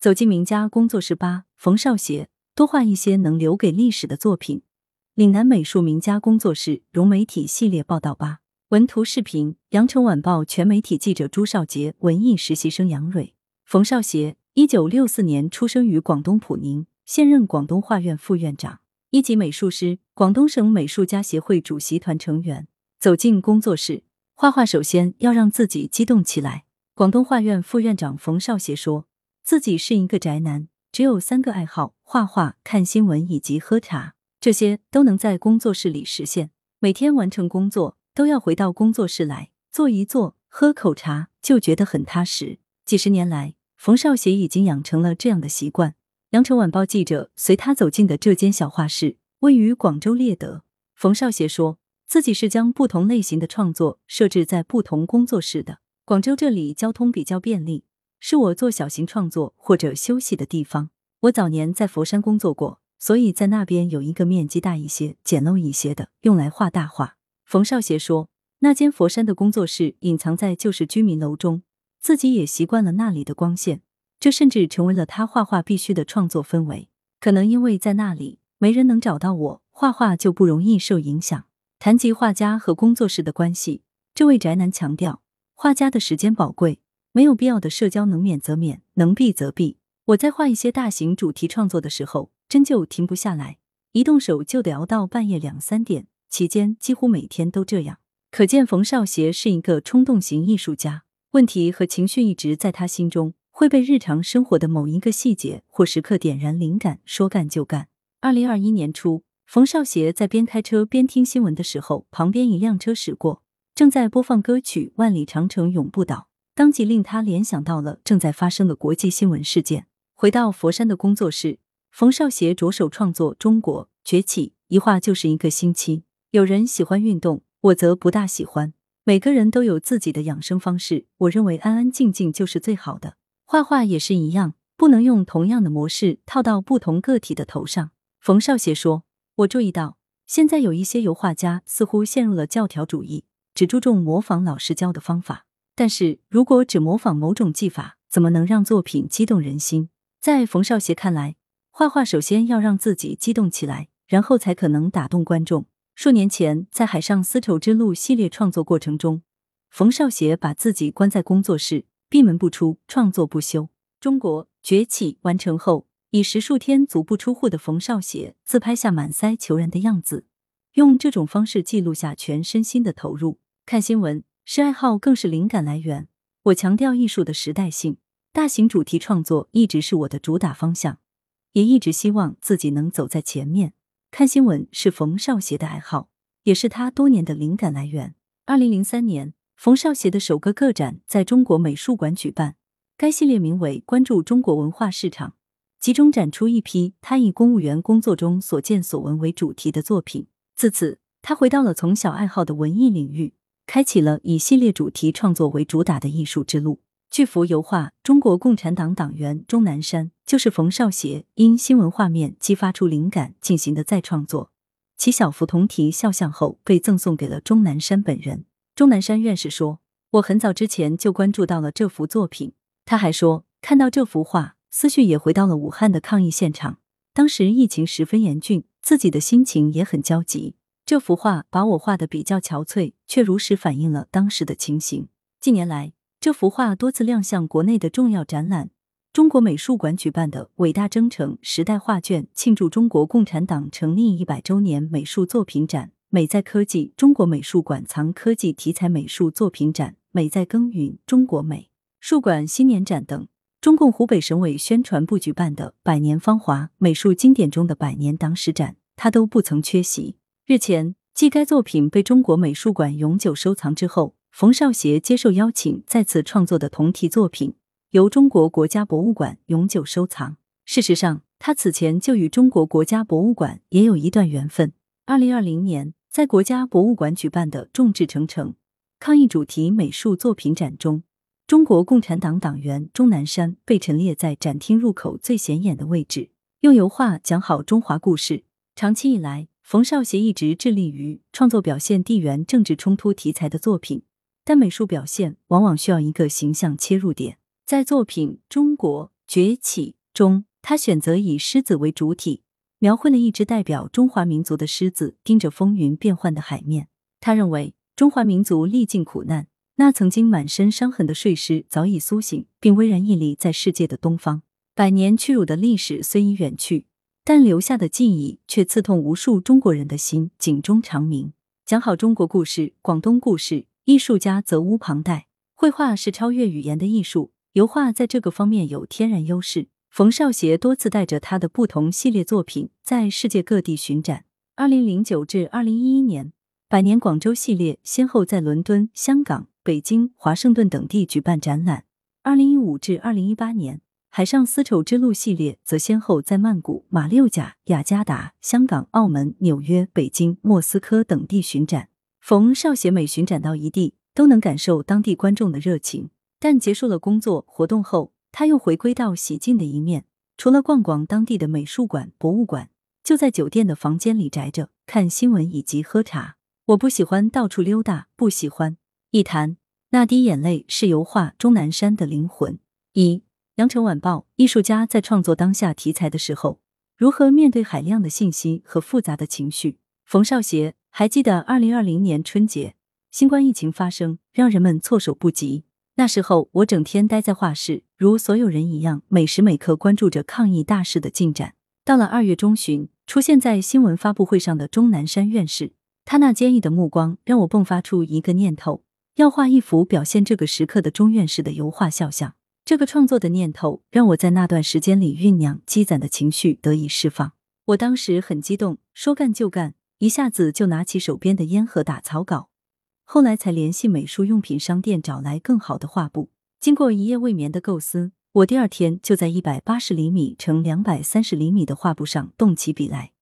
走进名家工作室吧，冯少协，多画一些能留给历史的作品。岭南美术名家工作室融媒体系列报道吧。文图视频：羊城晚报全媒体记者朱少杰，文艺实习生杨蕊。冯少协，一九六四年出生于广东普宁，现任广东画院副院长，一级美术师，广东省美术家协会主席团成员。走进工作室，画画首先要让自己激动起来。广东画院副院长冯少协说。自己是一个宅男，只有三个爱好：画画、看新闻以及喝茶。这些都能在工作室里实现。每天完成工作，都要回到工作室来坐一坐，喝口茶，就觉得很踏实。几十年来，冯少协已经养成了这样的习惯。羊城晚报记者随他走进的这间小画室，位于广州猎德。冯少协说自己是将不同类型的创作设置在不同工作室的。广州这里交通比较便利。是我做小型创作或者休息的地方。我早年在佛山工作过，所以在那边有一个面积大一些、简陋一些的，用来画大画。冯少协说，那间佛山的工作室隐藏在旧式居民楼中，自己也习惯了那里的光线，这甚至成为了他画画必须的创作氛围。可能因为在那里没人能找到我，画画就不容易受影响。谈及画家和工作室的关系，这位宅男强调，画家的时间宝贵。没有必要的社交，能免则免，能避则避。我在画一些大型主题创作的时候，真就停不下来，一动手就得熬到半夜两三点，期间几乎每天都这样。可见冯少协是一个冲动型艺术家，问题和情绪一直在他心中，会被日常生活的某一个细节或时刻点燃灵感，说干就干。二零二一年初，冯少协在边开车边听新闻的时候，旁边一辆车驶过，正在播放歌曲《万里长城永不倒》。当即令他联想到了正在发生的国际新闻事件。回到佛山的工作室，冯少协着手创作《中国崛起》，一画就是一个星期。有人喜欢运动，我则不大喜欢。每个人都有自己的养生方式，我认为安安静静就是最好的。画画也是一样，不能用同样的模式套到不同个体的头上。冯少协说：“我注意到，现在有一些油画家似乎陷入了教条主义，只注重模仿老师教的方法。”但是如果只模仿某种技法，怎么能让作品激动人心？在冯少协看来，画画首先要让自己激动起来，然后才可能打动观众。数年前，在《海上丝绸之路》系列创作过程中，冯少协把自己关在工作室，闭门不出，创作不休。中国崛起完成后，以十数天足不出户的冯少协自拍下满腮求人的样子，用这种方式记录下全身心的投入。看新闻。是爱好，更是灵感来源。我强调艺术的时代性，大型主题创作一直是我的主打方向，也一直希望自己能走在前面。看新闻是冯少协的爱好，也是他多年的灵感来源。二零零三年，冯少协的首个个展在中国美术馆举办，该系列名为“关注中国文化市场”，集中展出一批他以公务员工作中所见所闻为主题的作品。自此，他回到了从小爱好的文艺领域。开启了以系列主题创作为主打的艺术之路。巨幅油画《中国共产党党员钟南山》就是冯少协因新闻画面激发出灵感进行的再创作。其小幅同题肖像后被赠送给了钟南山本人。钟南山院士说：“我很早之前就关注到了这幅作品。”他还说：“看到这幅画，思绪也回到了武汉的抗疫现场。当时疫情十分严峻，自己的心情也很焦急。”这幅画把我画的比较憔悴，却如实反映了当时的情形。近年来，这幅画多次亮相国内的重要展览。中国美术馆举办的“伟大征程”时代画卷庆祝中国共产党成立一百周年美术作品展，美在科技中国美术馆藏科技题材美术作品展，美在耕耘中国美术馆新年展等。中共湖北省委宣传部举办的“百年芳华”美术经典中的百年党史展，他都不曾缺席。日前，继该作品被中国美术馆永久收藏之后，冯少协接受邀请，再次创作的同题作品由中国国家博物馆永久收藏。事实上，他此前就与中国国家博物馆也有一段缘分。二零二零年，在国家博物馆举办的“众志成城”抗疫主题美术作品展中，中国共产党党员钟南山被陈列在展厅入口最显眼的位置，用油画讲好中华故事。长期以来，冯少协一直致力于创作表现地缘政治冲突题材的作品，但美术表现往往需要一个形象切入点。在作品《中国崛起》中，他选择以狮子为主体，描绘了一只代表中华民族的狮子盯着风云变幻的海面。他认为，中华民族历尽苦难，那曾经满身伤痕的睡狮早已苏醒，并巍然屹立在世界的东方。百年屈辱的历史虽已远去，但留下的记忆却刺痛无数中国人的心，警钟长鸣。讲好中国故事、广东故事，艺术家责无旁贷。绘画是超越语言的艺术。油画在这个方面有天然优势。冯少协多次带着他的不同系列作品在世界各地巡展。二零零九至二零一一年，百年广州系列先后在伦敦、香港、北京、华盛顿等地举办展览。二零一五至二零一八年，海上丝绸之路系列则先后在曼谷、马六甲、雅加达、香港、澳门、纽约、北京、莫斯科等地巡展。冯少协每巡展到一地，都能感受当地观众的热情。但结束了工作活动后，他又回归到喜静的一面。除了逛逛当地的美术馆、博物馆，就在酒店的房间里宅着，看新闻以及喝茶。我不喜欢到处溜达，不喜欢一谈那滴眼泪是油画钟南山的灵魂。一羊城晚报艺术家在创作当下题材的时候，如何面对海量的信息和复杂的情绪？冯少协还记得二零二零年春节，新冠疫情发生，让人们措手不及。那时候，我整天待在画室，如所有人一样，每时每刻关注着抗疫大事的进展。到了二月中旬，出现在新闻发布会上的钟南山院士，他那坚毅的目光让我迸发出一个念头：要画一幅表现这个时刻的钟院士的油画肖像。这个创作的念头，让我在那段时间里酝酿积攒的情绪得以释放。我当时很激动，说干就干，一下子就拿起手边的烟盒打草稿。后来才联系美术用品商店找来更好的画布。经过一夜未眠的构思，我第二天就在一百八十厘米乘两百三十厘米的画布上动起笔来，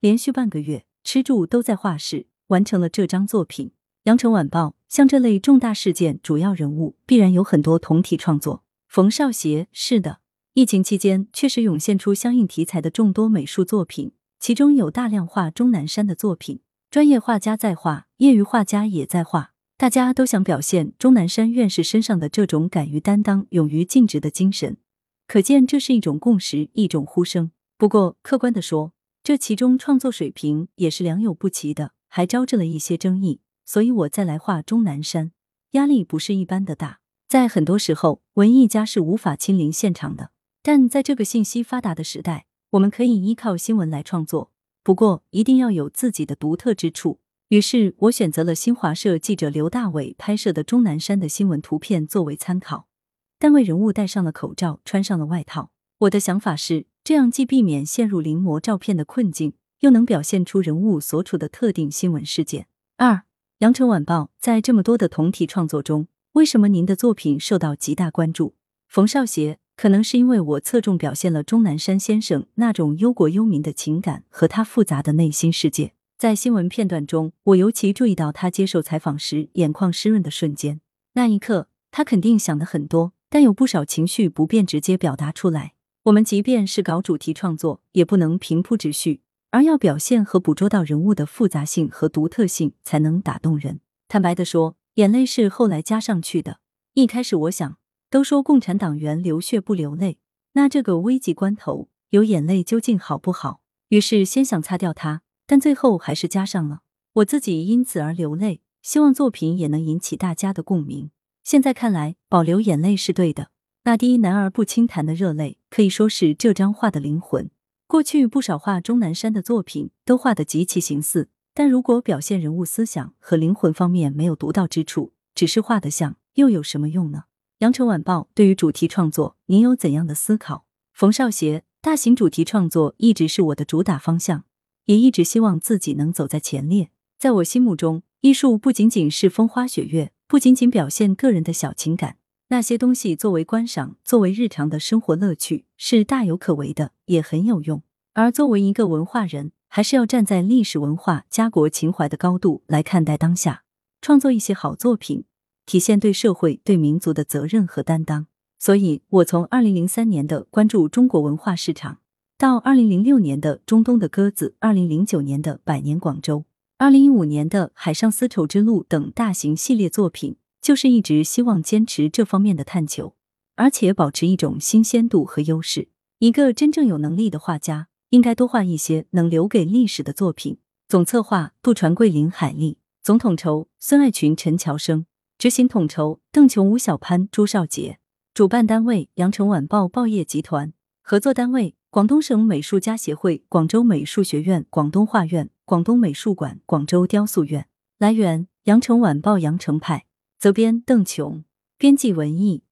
连续半个月吃住都在画室，完成了这张作品。羊城晚报像这类重大事件主要人物，必然有很多同体创作。冯少协是的，疫情期间确实涌现出相应题材的众多美术作品，其中有大量画钟南山的作品。专业画家在画，业余画家也在画，大家都想表现钟南山院士身上的这种敢于担当、勇于尽职的精神，可见这是一种共识，一种呼声。不过，客观的说，这其中创作水平也是良莠不齐的，还招致了一些争议。所以我再来画钟南山，压力不是一般的大。在很多时候，文艺家是无法亲临现场的，但在这个信息发达的时代，我们可以依靠新闻来创作。不过，一定要有自己的独特之处。于是我选择了新华社记者刘大伟拍摄的钟南山的新闻图片作为参考，但为人物戴上了口罩，穿上了外套。我的想法是，这样既避免陷入临摹照片的困境，又能表现出人物所处的特定新闻事件。二，羊城晚报在这么多的同题创作中，为什么您的作品受到极大关注？冯少协。可能是因为我侧重表现了钟南山先生那种忧国忧民的情感和他复杂的内心世界。在新闻片段中，我尤其注意到他接受采访时眼眶湿润的瞬间。那一刻，他肯定想的很多，但有不少情绪不便直接表达出来。我们即便是搞主题创作，也不能平铺直叙，而要表现和捕捉到人物的复杂性和独特性，才能打动人。坦白的说，眼泪是后来加上去的。一开始我想。都说共产党员流血不流泪，那这个危急关头有眼泪究竟好不好？于是先想擦掉它，但最后还是加上了。我自己因此而流泪，希望作品也能引起大家的共鸣。现在看来，保留眼泪是对的。那滴男儿不轻弹的热泪，可以说是这张画的灵魂。过去不少画钟南山的作品都画得极其形似，但如果表现人物思想和灵魂方面没有独到之处，只是画得像，又有什么用呢？羊城晚报对于主题创作，您有怎样的思考？冯少协，大型主题创作一直是我的主打方向，也一直希望自己能走在前列。在我心目中，艺术不仅仅是风花雪月，不仅仅表现个人的小情感，那些东西作为观赏，作为日常的生活乐趣，是大有可为的，也很有用。而作为一个文化人，还是要站在历史文化、家国情怀的高度来看待当下，创作一些好作品。体现对社会、对民族的责任和担当。所以，我从二零零三年的关注中国文化市场，到二零零六年的中东的鸽子，二零零九年的百年广州，二零一五年的海上丝绸之路等大型系列作品，就是一直希望坚持这方面的探求，而且保持一种新鲜度和优势。一个真正有能力的画家，应该多画一些能留给历史的作品。总策划：杜传、桂林、海丽；总统筹：孙爱群、陈乔生；执行统筹：邓琼、吴小潘、朱少杰；主办单位：羊城晚报报业集团；合作单位：广东省美术家协会、广州美术学院、广东画院、广东美术馆、广州雕塑院。来源：羊城晚报羊城派。责编：邓琼，编辑：文艺。